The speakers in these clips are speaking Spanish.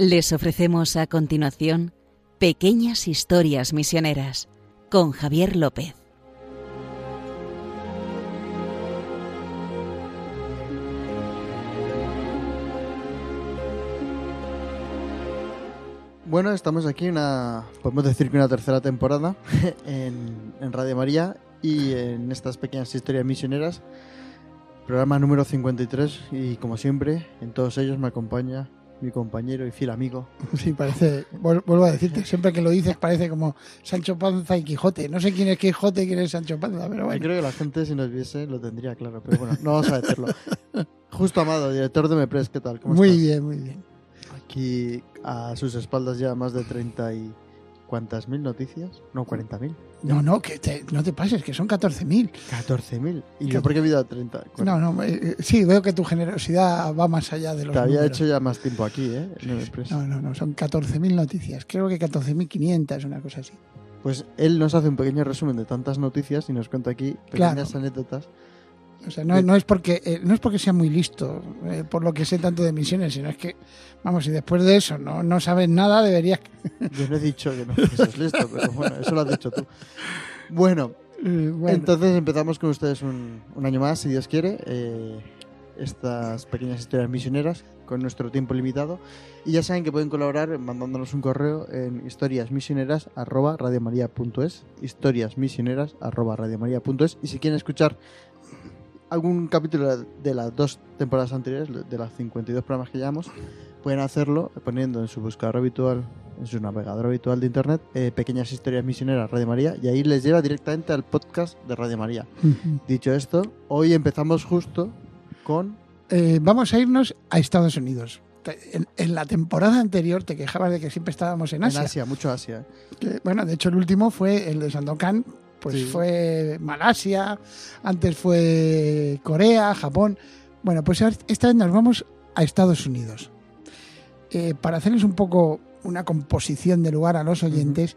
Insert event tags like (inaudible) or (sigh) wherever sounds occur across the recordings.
Les ofrecemos a continuación Pequeñas Historias Misioneras con Javier López. Bueno, estamos aquí una, podemos decir que una tercera temporada (laughs) en, en Radio María y en estas pequeñas historias misioneras, programa número 53 y como siempre, en todos ellos me acompaña mi compañero y fiel amigo. (laughs) Sí, parece, vuel- vuelvo a decirte, siempre que lo dices parece como Sancho Panza y Quijote. No sé quién es Quijote y quién es Sancho Panza, pero Yo bueno. creo que la gente si nos viese lo tendría claro, pero bueno, no vamos a decirlo. (laughs) Justo Amado, director de Mepres, ¿qué tal? ¿Cómo Muy estás? bien, muy bien. Aquí a sus espaldas ya más de 30 y... ¿Cuántas mil noticias? No, 40 mil. No, no, que te- no te pases, que son 14.000. 14 mil. ¿Y ¿Qué? yo por qué he visto 30? No, no, eh, eh, sí, veo que tu generosidad va más allá de los Te había hecho ya más tiempo aquí, ¿eh? No, no, no, son 14.000 noticias. Creo que 14.500, una cosa así. Pues él nos hace un pequeño resumen de tantas noticias y nos cuenta aquí pequeñas Claro. anécdotas. O sea, no, no es porque eh, no es porque sea muy listo, eh, por lo que sé tanto de misiones, sino es que, vamos, si después de eso no, no sabes nada, deberías... (laughs) Yo no he dicho que no que seas listo, pero bueno, eso lo has dicho tú. Bueno, eh, bueno, entonces empezamos con ustedes un, un año más, si Dios quiere. eh, estas pequeñas historias misioneras con nuestro tiempo limitado. Y ya saben que pueden colaborar mandándonos un correo en historiasmisioneras.radiomaria.es historiasmisioneras.radiomaria.es Y si quieren escuchar algún capítulo de las dos temporadas anteriores, de las 52 programas que llevamos, pueden hacerlo poniendo en su buscador habitual, en su navegador habitual de internet, eh, Pequeñas Historias Misioneras Radio María, y ahí les lleva directamente al podcast de Radio María. Dicho esto, hoy empezamos justo con... Eh, vamos a irnos a Estados Unidos. En, en la temporada anterior te quejabas de que siempre estábamos en En Asia. Asia, mucho Asia. Que, bueno, de hecho el último fue el de Sandokan, pues Sí. fue Malasia, antes fue Corea, Japón. Bueno, pues esta vez nos vamos a Estados Unidos. Eh, para hacerles un poco una composición de lugar a los oyentes,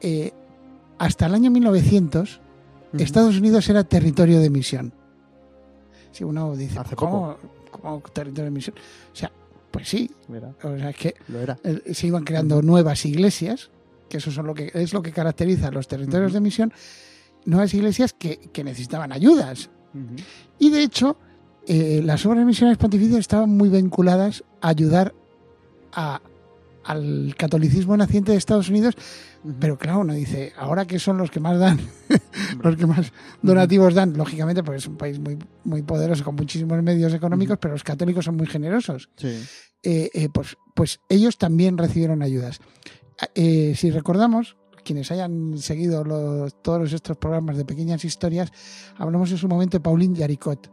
eh, hasta el año 1900 Ujú. Estados Unidos era territorio de misión. Si uno dice, Hace ¿cómo, cómo territorio de misión? O sea, pues sí, Mira, o sea, es que lo era. se iban creando nuevas iglesias, que eso son lo que, es lo que caracteriza a los territorios de misión, nuevas iglesias que, que necesitaban ayudas. Y de hecho, eh, las obras misioneras pontificias estaban muy vinculadas a ayudar a- al catolicismo naciente de Estados Unidos, pero claro, uno dice, ahora que son los que más dan, (laughs) los que más donativos dan, lógicamente, porque es un país muy, muy poderoso con muchísimos medios económicos, pero los católicos son muy generosos. Sí. eh, eh, pues, pues ellos también recibieron ayudas. Eh, si recordamos, quienes hayan seguido los- todos estos programas de pequeñas historias, hablamos en su momento de Pauline Yaricot.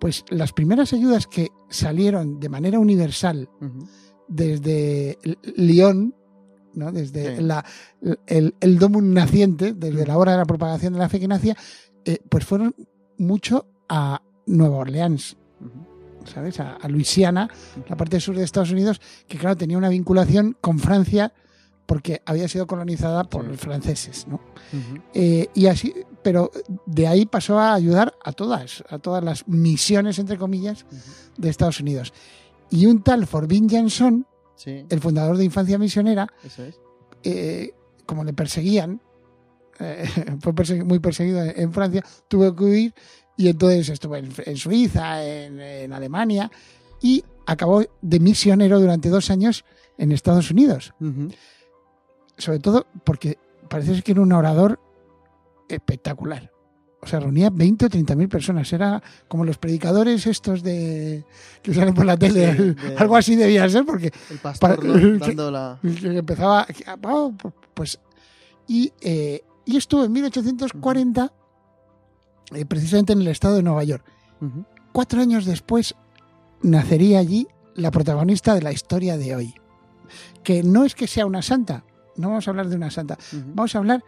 Pues las primeras ayudas que salieron de manera universal desde Lyon, ¿no? desde Sí. la, el, el domum naciente, desde la hora de la propagación de la fe que nacía, eh, pues fueron mucho a Nueva Orleans. ¿sabes? A, a Luisiana, la parte sur de Estados Unidos, que claro, tenía una vinculación con Francia porque había sido colonizada por Sí. los franceses, ¿no? Ujú. Eh, y así, pero de ahí pasó a ayudar a todas, a todas las misiones, entre comillas, Ujú. de Estados Unidos. Y un tal Forbin Jansson, Sí, el fundador de Infancia Misionera, eso es. eh, como le perseguían, eh, (laughs) fue muy perseguido en, en Francia, tuvo que huir y entonces estuvo en, en Suiza, en, en Alemania y acabó de misionero durante dos años en Estados Unidos. Ujú. Sobre todo porque parece que era un orador espectacular. O sea, reunía 20 o 30 mil personas. Era como los predicadores estos de que salen por la tele. Sí, de- Algo así debía ser porque El pastor Para- ¿no? (laughs) dando la... empezaba ah, pues y, eh, y estuvo en 1840 eh, precisamente en el estado de Nueva York cuatro años después nacería allí la protagonista de la historia de hoy que no es que sea una santa no vamos a hablar de una santa vamos a hablar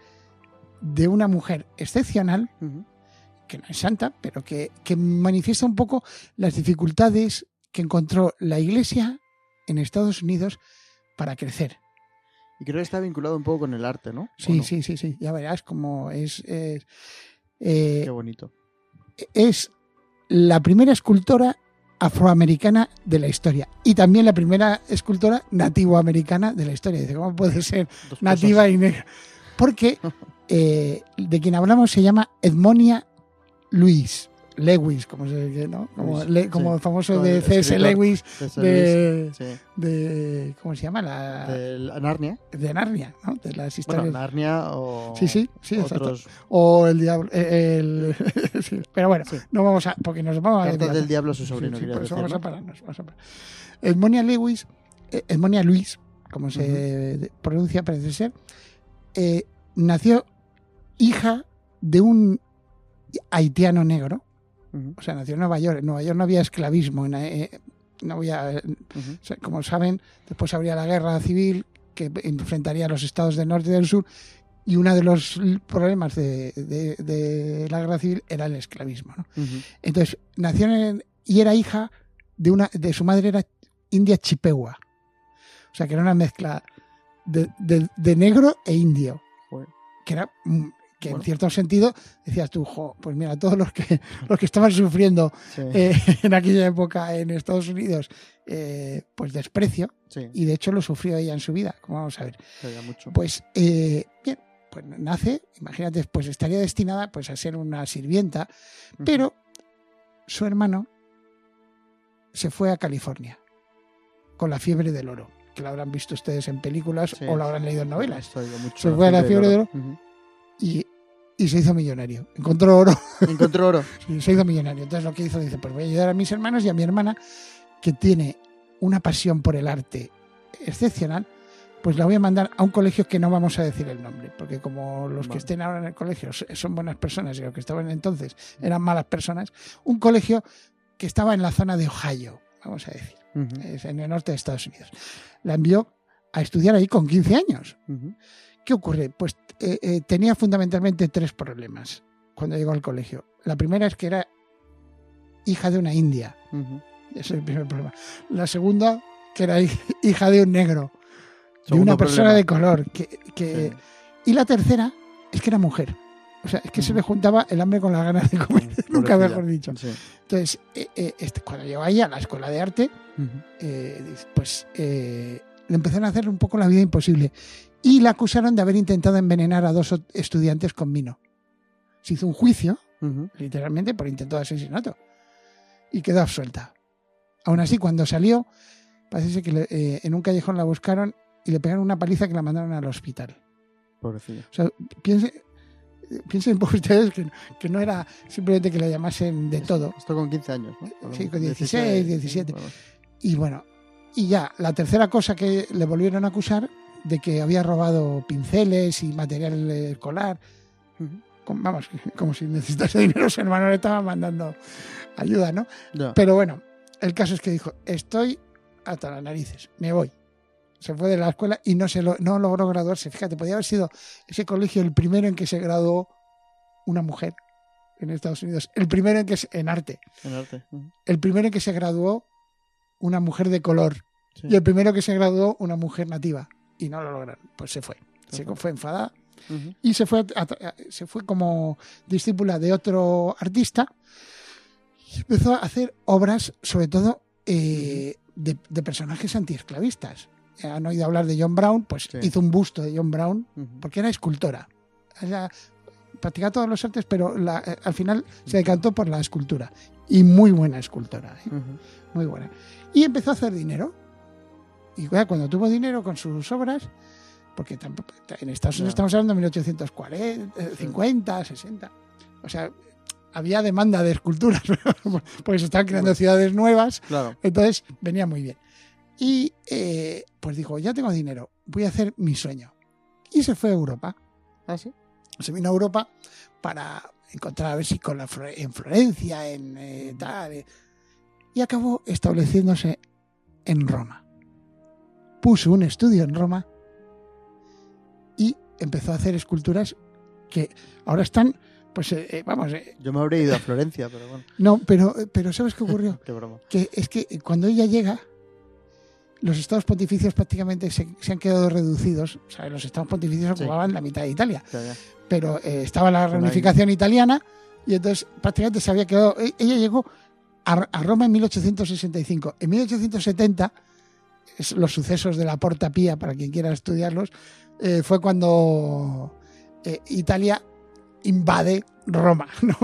de una mujer excepcional que no es santa pero que, que manifiesta un poco las dificultades que encontró la iglesia en Estados Unidos para crecer Y creo que está vinculado un poco con el arte, ¿no? ¿O Sí, no? sí, sí, sí. Ya verás cómo es. es, eh, Qué bonito. es la primera escultora afroamericana de la historia y también la primera escultora nativoamericana de la historia. Dice, ¿cómo puede ser Dos nativa cosas. y negra? Porque (laughs) eh, de quien hablamos se llama Edmonia Lewis. Lewis, como, se, ¿no? como, Lewis, le- como sí. el famoso Como de C.S. Lewis de, sí. de- ¿Cómo se llama? La, De la Narnia. de Narnia, ¿no? De las Bueno, historias. Narnia o. Sí, sí, sí, exacto. o el diablo. eh, el- (laughs) sí, pero bueno, no vamos a. Porque nos vamos a. Cartas desviar. del diablo a su sobrino, por eso decir, vamos a ¿no? pararnos, vamos a parar. Edmonia Lewis, eh, Edmonia Luis, como se pronuncia, parece ser, eh, nació hija de un haitiano negro. O sea, nació en Nueva York. En Nueva York no había esclavismo. en, eh, no había, o sea, como saben, después habría la guerra civil que enfrentaría a los estados del norte y del sur. Y uno de los problemas de, de- de la guerra civil era el esclavismo. Entonces, nació en, y era hija de una, de su madre era india chipegua. O sea, que era una mezcla de, negro e indio. Que era, que Bueno. en cierto sentido decías tú, jo, pues mira, todos los que, (laughs) los que estaban sufriendo Sí, eh, (laughs) en aquella época en Estados Unidos, eh, pues desprecio, sí, y de hecho lo sufrió ella en su vida, como vamos a ver. mucho. Pues eh, bien, pues nace, imagínate, pues estaría destinada pues a ser una sirvienta, pero su hermano se fue a California con la fiebre del oro, que la habrán visto ustedes en películas Sí, o la habrán leído en novelas, se fue a la fiebre de oro. Y, y se hizo millonario. Encontró oro (laughs) Encontró oro. y se hizo millonario. Entonces lo que hizo, dice, pues voy a ayudar a mis hermanos y a mi hermana, que tiene una pasión por el arte excepcional, pues la voy a mandar a un colegio que no vamos a decir el nombre, porque como los que estén ahora en el colegio son buenas personas y los que estaban entonces eran malas personas, un colegio que estaba en la zona de Ohio, vamos a decir, Ujú, es en el norte de Estados Unidos. La envió a estudiar ahí con 15 años. ¿Qué ocurre? Pues eh, eh, tenía fundamentalmente tres problemas cuando llegó al colegio. La primera es que era hija de una india. Ujú. Ese es el primer problema. La segunda, que era hij- hija de un negro, de Segundo una persona problema. de color. Que, que- Sí. Y la tercera es que era mujer. O sea, es que se le juntaba el hambre con las ganas de comer, (laughs) nunca Pobrecilla. mejor dicho. Sí. Entonces, eh, eh, este, cuando llegó ahí a la escuela de arte, eh, pues le empezaron a hacer un poco la vida imposible. Y la acusaron de haber intentado envenenar a dos estudiantes con vino. Se hizo un juicio, Ujú. literalmente, por intento de asesinato. Y quedó absuelta. Aún así, cuando salió, parece que le- eh, en un callejón la buscaron y le pegaron una paliza que la mandaron al hospital. Pobrecilla. O sea, piense, piensen por (laughs) ustedes que, que no era simplemente que la llamasen de todo. Esto con 15 años, ¿no? Sí, con 16, sí, 17. bueno. Y bueno, y ya, la tercera cosa que le volvieron a acusar de que había robado pinceles y material escolar. Ujú. Como- Vamos, (laughs) como si necesitase dinero, su hermano le estaba mandando ayuda, ¿no? Pero bueno, el caso es que dijo, estoy hasta las narices, me voy. Se fue de la escuela y no, se lo- no logró graduarse. Fíjate, podía haber sido ese colegio el primero en que se graduó una mujer en Estados Unidos. El primero en que se- en arte. En arte. El primero en que se graduó una mujer de color. Sí. Y el primero que se graduó una mujer nativa. Y no lo lograron. Pues se fue. Se Ajá. fue enfadada Ujú. y se fue, a- a- se fue como discípula de otro artista y empezó a hacer obras, sobre todo eh, de, de personajes antiesclavistas. Han oído hablar de John Brown, pues Sí. hizo un busto de John Brown porque era escultora. Ella practicaba todos los artes, pero la- eh, al final se decantó por la escultura. Y muy buena escultora, ¿eh? Ujú. muy buena. Y empezó a hacer dinero. Y cuando tuvo dinero con sus obras, porque en Estados Unidos estamos hablando de 1840, eh, 50, 60. O sea, había demanda de esculturas, (laughs) porque se estaban creando ciudades nuevas, Claro. entonces venía muy bien. Y eh, pues dijo, ya tengo dinero, voy a hacer mi sueño. Y se fue a Europa. Ah, sí. Se vino a Europa para encontrar a ver si con la, en Florencia, en eh, tal. eh, y acabó estableciéndose en Roma. Puso un estudio en Roma y empezó a hacer esculturas que ahora están, pues eh, eh, vamos, eh, Yo me habría ido a Florencia, pero bueno. (laughs) no, pero, pero ¿sabes qué ocurrió? (laughs) Qué broma. que es que cuando ella llega, los estados pontificios prácticamente se, se han quedado reducidos. O sea, los estados pontificios Sí. ocupaban la mitad de Italia, Ya, ya. pero eh, estaba la reunificación italiana y entonces prácticamente se había quedado. e- Ella llegó a, a Roma en 1865. En 1870, es los sucesos de la Porta Pía, para quien quiera estudiarlos, eh, fue cuando eh, Italia invade Roma. (laughs) ¿no?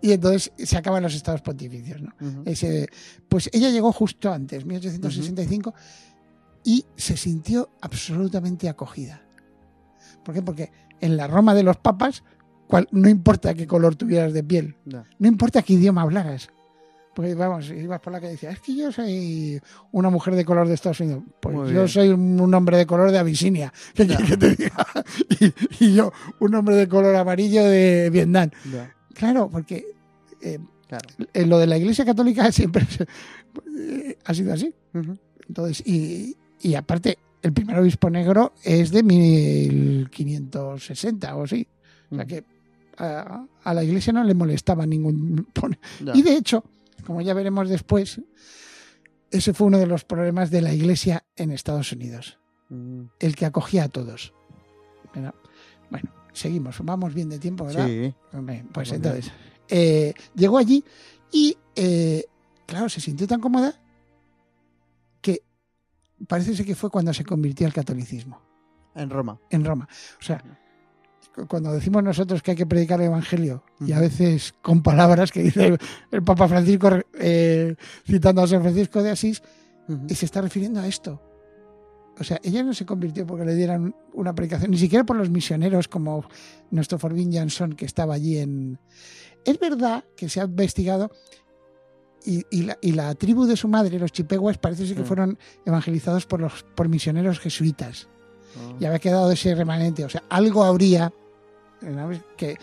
Y entonces se acaban los estados pontificios. ¿no? Ese- pues ella llegó justo antes, 1865, y se sintió absolutamente acogida. ¿Por qué? Porque en la Roma de los papas, cual- no importa qué color tuvieras de piel, Ya. no importa qué idioma hablaras. Porque vamos, ibas por la que decía, es que yo soy una mujer de color de Estados Unidos. Pues Muy yo bien. soy un, hombre de color de Abisinia. (laughs) ¿Qué Ya. quieres que te diga? (laughs) Y, y yo, un hombre de color amarillo de Vietnam. Ya, Claro, porque eh, claro. eh, lo de la Iglesia Católica (laughs) siempre eh, ha sido así. Entonces, y, y aparte, el primer obispo negro es de 1560 o sí. O sea que a, a la Iglesia no le molestaba ningún. Y de hecho, como ya veremos después, ese fue uno de los problemas de la Iglesia en Estados Unidos, Mm, el que acogía a todos. Pero, bueno, seguimos, vamos bien de tiempo, ¿verdad? Sí. Hombre, pues entonces, eh, llegó allí y, eh, claro, se sintió tan cómoda que parece ser que fue cuando se convirtió al catolicismo En Roma. en Roma. O sea, cuando decimos nosotros que hay que predicar el Evangelio y a veces con palabras que dice el Papa Francisco eh, citando a San Francisco de Asís, y se está refiriendo a esto. O sea, ella no se convirtió porque le dieran una predicación, ni siquiera por los misioneros como nuestro Forbin Jansson que estaba allí en... Es verdad que se ha investigado y, y la, y la tribu de su madre, los chipeguas, parece ser que Mm. fueron evangelizados por, los, por misioneros jesuitas Y había quedado ese remanente. O sea, algo habría que,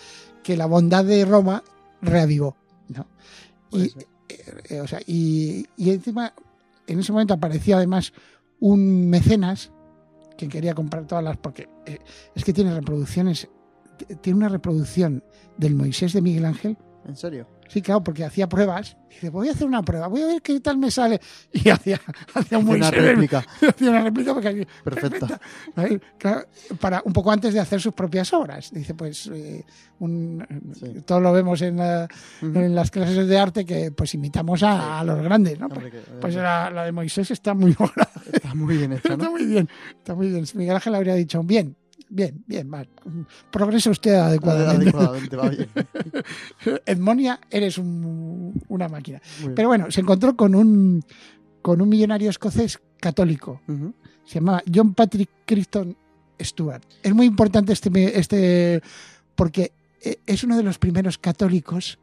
que la bondad de Roma reavivó. ¿no? Y, ser. eh, o sea, y, y encima, en ese momento apareció además un mecenas que quería comprar todas las. porque eh, es que tiene reproducciones. Tiene una reproducción del Moisés de Miguel Ángel. ¿En serio? Sí, claro, porque hacía pruebas. Dice, voy a hacer una prueba, voy a ver qué tal me sale. Y hacía, (laughs) hacía un Una réplica. (laughs) hacía una réplica porque Perfecta. (laughs) Claro, para un poco antes de hacer sus propias obras. Dice, pues, eh, un- Sí. todo lo vemos en, la- Ujú. en las clases de arte que pues imitamos a, a los grandes, ¿no? Hombre, que- Pues la, la de Moisés está muy lograda, Está muy bien hecha, está ¿no? muy bien, está muy bien. Miguel Ángel habría dicho, bien, bien, bien, va, progresa usted adecuadamente. (laughs) Adecuadamente, va bien. (laughs) Edmonia, eres un- una máquina. Pero bueno, se encontró con un, con un millonario escocés católico se llamaba John Patrick Crichton Stewart. Es muy importante este, este porque eh, es uno de los primeros católicos,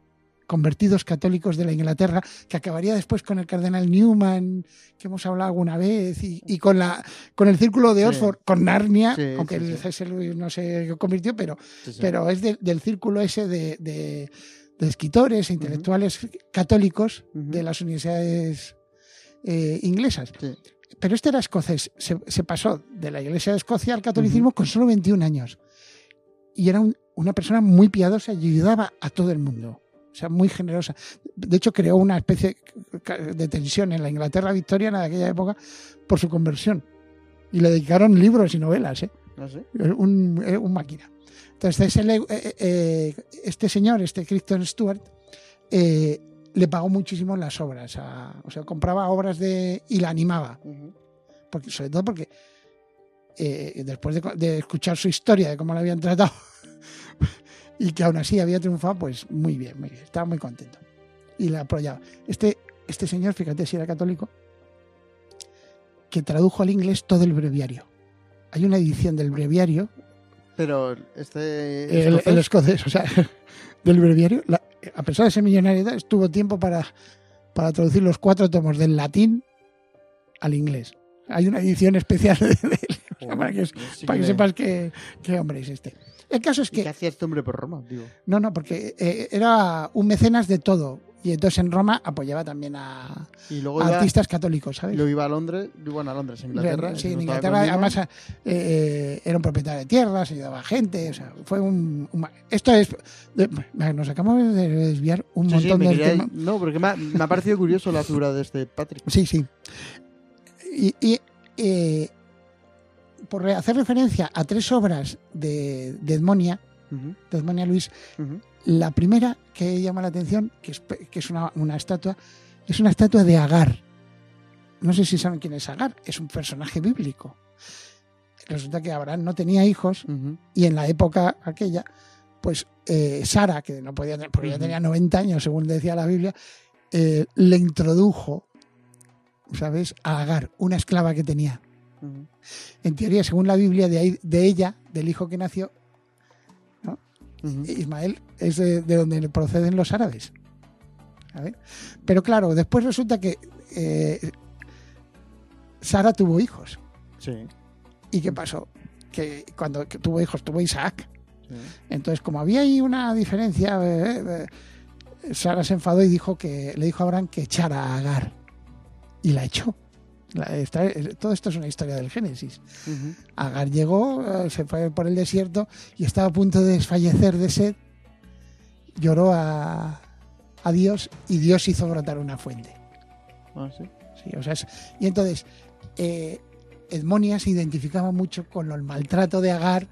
convertidos católicos de la Inglaterra, que acabaría después con el cardenal Newman, que hemos hablado alguna vez, y, y con, la, con el círculo de Sí. Oxford, con Narnia, Sí, aunque sí, el. C.S. Lewis no se convirtió, pero, pero es de- del círculo ese de, de- de escritores e intelectuales católicos de las universidades eh, inglesas. Pero este era escocés. Se, se pasó de la iglesia de Escocia al catolicismo con solo 21 años. Y era un- una persona muy piadosa y ayudaba a todo el mundo. O sea, muy generosa. De hecho, creó una especie de tensión en la Inglaterra victoriana de aquella época por su conversión. Y le dedicaron libros y novelas, ¿eh? ¿Ah, sí? un, eh, un máquina. Entonces, ese le- eh, eh, este señor, este Crichton Stewart, eh, le pagó muchísimo las obras. a- o sea, compraba obras de y la animaba porque, sobre todo porque eh, después de, de escuchar su historia de cómo la habían tratado y que aún así había triunfado, pues muy bien, muy bien, estaba muy contento y la apoyaba. Este, este señor, fíjate si era católico, que tradujo al inglés todo el breviario. Hay una edición del breviario, Pero este. el, escocés- el escocés, o sea, (laughs) del breviario, la- a pesar de ser millonario, estuvo tiempo para, para traducir los cuatro tomos del latín al inglés. Hay una edición especial (laughs) de, de o sea, para que, (laughs) sí para que sepas qué, qué hombre es este. El caso es ¿Y qué que, hacía este hombre por Roma? Digo. no, no, porque eh, era un mecenas de todo. Y entonces en Roma apoyaba también a, Y luego a iba, artistas católicos, ¿sabes? luego iba a Londres, bueno, a Londres, a Inglaterra. Sí, en Inglaterra además eh, era un propietario de tierras, ayudaba a gente, o sea, fue un... esto es... de- nos acabamos de desviar un Sí, montón quería- tema. No, porque me ha, me ha parecido curioso la figura de este Patrick. Sí, sí. Y, y, eh, por hacer referencia a tres obras de, de Edmonia, Ujú, de Edmonia Luis, la primera que llama la atención, que es, que es una, una estatua, es una estatua de Agar. No sé si saben quién es Agar, es un personaje bíblico. Resulta que Abraham no tenía hijos y en la época aquella, pues eh, Sara, que no podía tener, porque ya tenía 90 años, según decía la Biblia, eh, le introdujo, ¿sabes?, a Agar, una esclava que tenía. En teoría, según la Biblia, de, ahí, de ella, del hijo que nació. Ismael es de, de donde proceden los árabes. Pero claro, después resulta que eh, Sara tuvo hijos. Sí, ¿Y qué pasó? Que cuando que tuvo hijos, tuvo Isaac. sí. Entonces, como había ahí una diferencia, eh, eh, Sara se enfadó y dijo que le dijo a Abraham que echara a Agar. Y la echó. Esta- todo esto es una historia del Génesis. Agar llegó, eh, se fue por el desierto y estaba a punto de desfallecer de sed. Lloró a, a Dios y Dios hizo brotar una fuente. Ah, sí. Sí, o sea, es- y entonces, eh, Edmonia se identificaba mucho con el maltrato de Agar,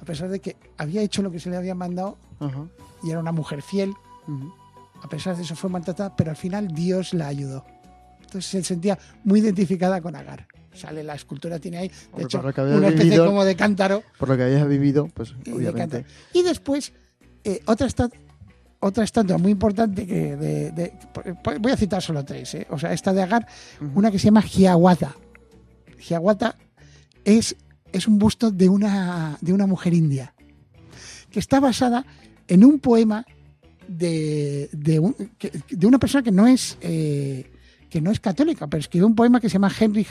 a pesar de que había hecho lo que se le había mandado y era una mujer fiel. A pesar de eso fue maltratada, pero al final Dios la ayudó. Entonces se sentía muy identificada con Agar. Sale la escultura, tiene ahí, de hecho, por una especie vivido- como de cántaro. Por lo que hayas vivido, pues y obviamente. Y después, eh, otra, esta- otra estatua muy importante que de- de- voy a citar solo tres. eh. O sea, esta de Agar, una que se llama Hiawatha. Hiawatha es, es un busto de una, de una mujer india que está basada en un poema de, de, un- que- de una persona que no es eh, que no es católica, pero escribió un poema que se llama Henry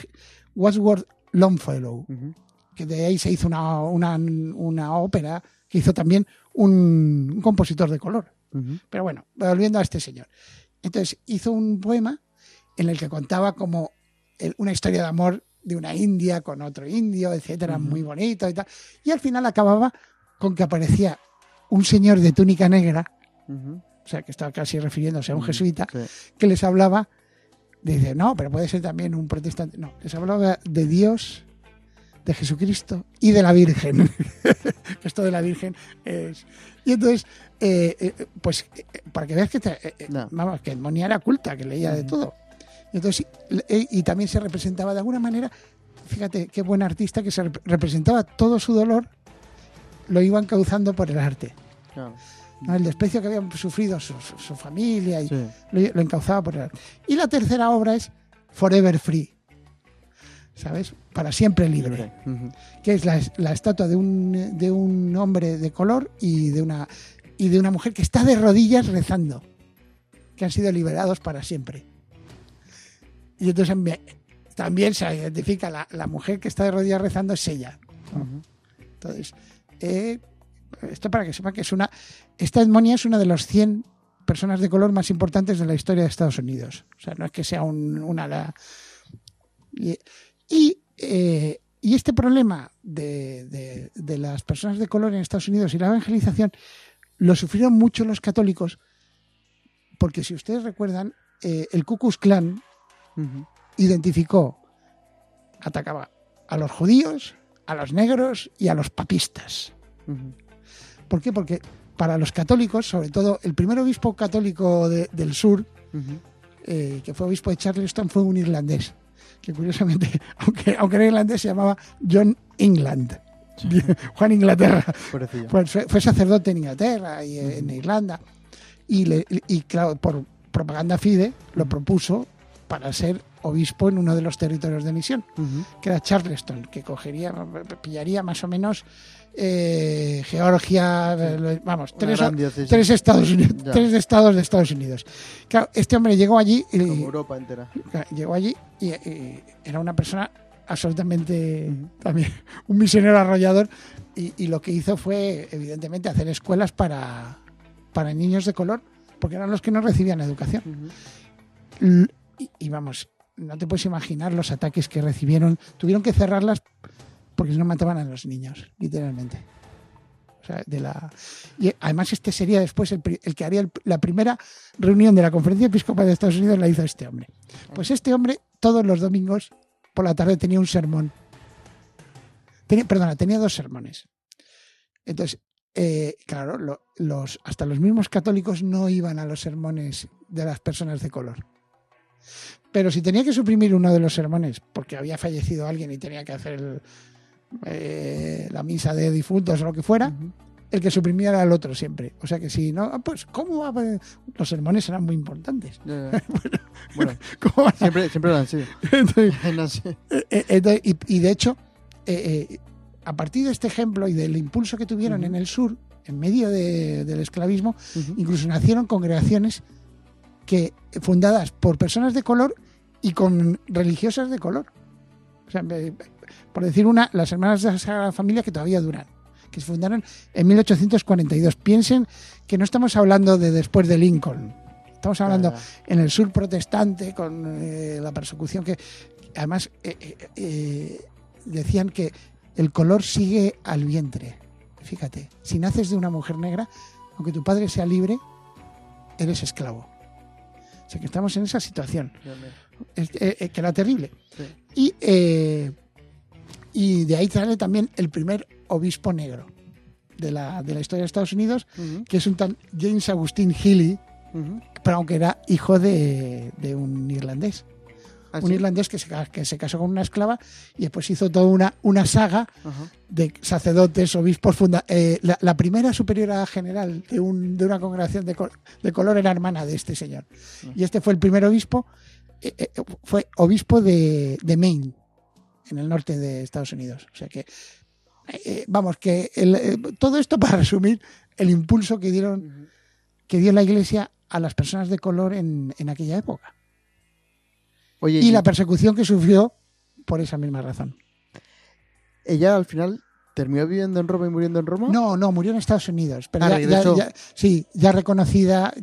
Wadsworth Longfellow que de ahí se hizo una, una, una ópera que hizo también un, un compositor de color. Pero bueno, volviendo a este señor. Entonces hizo un poema en el que contaba como el- una historia de amor de una india con otro indio, etcétera, muy bonito y tal. Y al final acababa con que aparecía un señor de túnica negra, o sea, que estaba casi refiriéndose a un jesuita, Sí. que les hablaba, dice, no, pero puede ser también un protestante. No, les hablaba de Dios, de Jesucristo y de la Virgen. (laughs) Esto de la Virgen es... Y entonces, eh, eh, pues, eh, para que veas que, te- No. vamos, que era culta, que leía de Ujú. todo. Y, entonces, y también se representaba de alguna manera, fíjate qué buen artista que se rep- representaba todo su dolor, lo iba encauzando por el arte. Claro. ¿no? El desprecio que habían sufrido su, su- su familia y, Sí. lo, lo encauzaba por el arte. Y la tercera obra es Forever Free, ¿sabes? Para siempre libre, que es la, la estatua de un, de un hombre de color y de, una, y de una mujer que está de rodillas rezando, que han sido liberados para siempre. Y entonces me- también se identifica la, la mujer que está de rodillas rezando es ella. Entonces, eh, esto para que sepa que es una. Esta Edmonia es una de los 100 personas de color más importantes de la historia de Estados Unidos. O sea, no es que sea un- una. la- y, y, eh, y este problema de, de- de las personas de color en Estados Unidos y la evangelización lo sufrieron mucho los católicos, porque si ustedes recuerdan, eh, el Ku Klux Klan identificó, atacaba a los judíos, a los negros y a los papistas. Ujú. ¿Por qué? Porque para los católicos, sobre todo el primer obispo católico de- del sur, eh, que fue obispo de Charleston, fue un irlandés, que curiosamente, (laughs) aunque, aunque era irlandés, se llamaba John England, (laughs) Juan Inglaterra. Pues fue, fue sacerdote en Inglaterra y en. Irlanda. Y, le- y claro, por propaganda fide, lo propuso para ser obispo en uno de los territorios de misión que era Charleston, que cogería, pillaría más o menos eh, Georgia, eh, vamos, tres, tres Estados Unidos, tres estados de Estados Unidos. Claro, este hombre llegó allí y Como Europa entera. llegó allí y, y era una persona absolutamente también (laughs) un misionero arrollador y, y lo que hizo fue evidentemente hacer escuelas para, para niños de color porque eran los que no recibían educación. Y, vamos, no te puedes imaginar los ataques que recibieron. Tuvieron que cerrarlas porque no mataban a los niños, literalmente. O sea, de la... Y además este sería después el, el que haría la primera reunión de la Conferencia Episcopal de Estados Unidos la hizo este hombre. Pues este hombre todos los domingos por la tarde tenía un sermón. Tenía, perdona, tenía dos sermones. Entonces, eh, claro, lo- los, hasta los mismos católicos no iban a los sermones de las personas de color. Pero si tenía que suprimir uno de los sermones porque había fallecido alguien y tenía que hacer el- eh, la misa de difuntos o lo que fuera, el que suprimía era el otro siempre. O sea que si no, pues ¿cómo va a Los sermones eran muy importantes. Ya. (laughs) bueno, ¿Cómo van a- siempre, siempre lo han sido. (laughs) Entonces, (laughs) eh, eh, entonces, y, y de hecho, eh, eh, a partir de este ejemplo y del impulso que tuvieron en el sur, en medio de- del esclavismo, incluso nacieron congregaciones que fundadas por personas de color y con religiosas de color. O sea, por decir una, las hermanas de la Sagrada Familia que todavía duran, que se fundaron en 1842. Piensen que no estamos hablando de después de Lincoln. Estamos hablando en el sur protestante con eh, la persecución que además eh, eh, decían que el color sigue al vientre. Fíjate, si naces de una mujer negra, aunque tu padre sea libre, eres esclavo. Sea que estamos en esa situación, es- eh, eh, que era terrible. Sí. Y, eh, y de ahí sale también el primer obispo negro de la, de la historia de Estados Unidos, que es un tal James Agustín Healy, pero aunque era hijo de, de un irlandés. Ah, Un sí. irlandés que se, que se casó con una esclava y después hizo toda una, una saga Ajá. de sacerdotes, obispos, funda eh, la, la primera superiora general de, un, de una congregación de, col- de color era hermana de este señor. Y este fue el primer obispo, eh, eh, fue obispo de, de Maine, en el norte de Estados Unidos. O sea que, eh, vamos, que el, eh, todo esto para resumir el impulso que dieron que dio la Iglesia a las personas de color en, en aquella época. Oye, Y la persecución que sufrió por esa misma razón. ella al final terminó viviendo en Roma y muriendo en Roma. No, no, murió en Estados Unidos. Pero Ah, ya, ya- regresó. ya- sí, ya reconocida.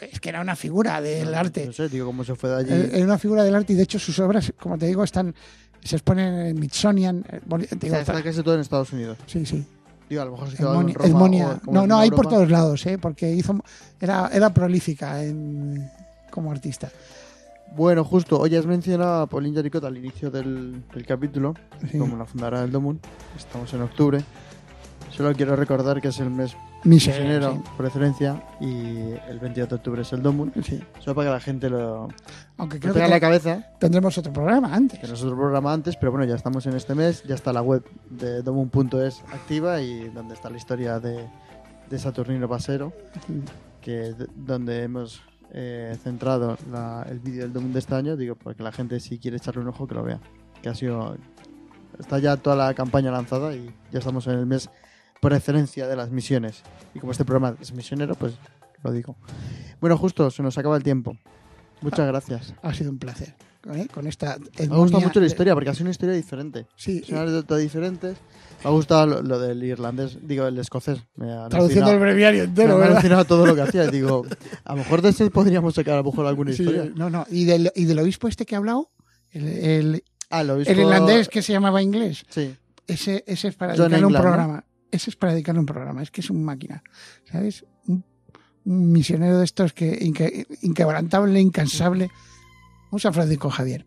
Es que era una figura del No arte. sé, digo, cómo se fue de allí. Eh, Era una figura del arte y de hecho sus obras, como te digo, están se exponen en Smithsonian. eh, boni- O digo, sea, está casi todo en Estados Unidos. sí, sí. Digo, a lo mejor se quedó en Roma. Monia. o No, no, hay por todos lados, ¿eh? porque hizo, era, era prolífica en- como artista. Bueno, justo, hoy has mencionado a Pauline Jaricot al inicio del, del capítulo, Sí. como la fundadora del Domun. Estamos en octubre. Solo quiero recordar que es el mes Misionero. misionero por excelencia y el 28 de octubre es el Domun. sí. Sí. Solo para que la gente lo, Aunque lo creo tenga que en la cabeza, tendremos otro programa antes. que nosotros programa antes, pero bueno, ya estamos en este mes, ya está la web de domun.es activa y donde está la historia de, de Saturnino Pasero, que d- donde hemos eh, centrado la- el vídeo del Domun de este año, digo, para que la gente si quiere echarle un ojo que lo vea, que ha sido está ya toda la campaña lanzada y ya estamos en el mes por excelencia de las misiones. Y como este programa es misionero, pues lo digo. Bueno, justo, se nos acaba el tiempo. Muchas gracias. Ha sido un placer. ¿Eh? Con esta Me ha gustado mucho la historia porque ha sido una historia diferente. Sí, Son anécdotas diferentes. Me ha gustado lo, lo del irlandés, digo, el escocés. Me traduciendo el breviario me entero, ha ¿verdad? alucinado todo lo que hacía. (laughs) Digo, a lo mejor de este podríamos sacar a lo mejor alguna Sí, historia. no, no. ¿Y del, y del obispo este que ha hablado? El, el- Ah, lo he el irlandés que se llamaba inglés. Sí. Ese, ese es para dedicarle un England, ¿no? programa. Ese es para dedicarle un programa. Es que es un máquina. ¿Sabes? Un, un misionero de estos que inque- inquebrantable, incansable. Un San Francisco Javier.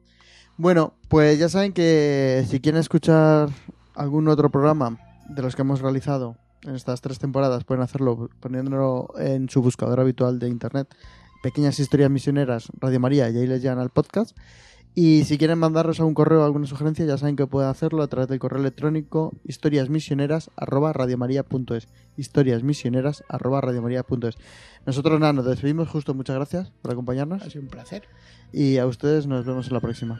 Bueno, pues ya saben que si quieren escuchar algún otro programa de los que hemos realizado en estas tres temporadas, pueden hacerlo poniéndolo en su buscador habitual de internet. Pequeñas historias misioneras, Radio María, y ahí les llegan al podcast. Y si quieren mandarnos algún correo o alguna sugerencia, ya saben que pueden hacerlo a través del correo electrónico historiasmisioneras@radiomaria.es. Historiasmisioneras@radiomaria.es. Nosotros nada, nos despedimos justo, muchas gracias por acompañarnos Ha sido un placer. y a ustedes nos vemos en la próxima.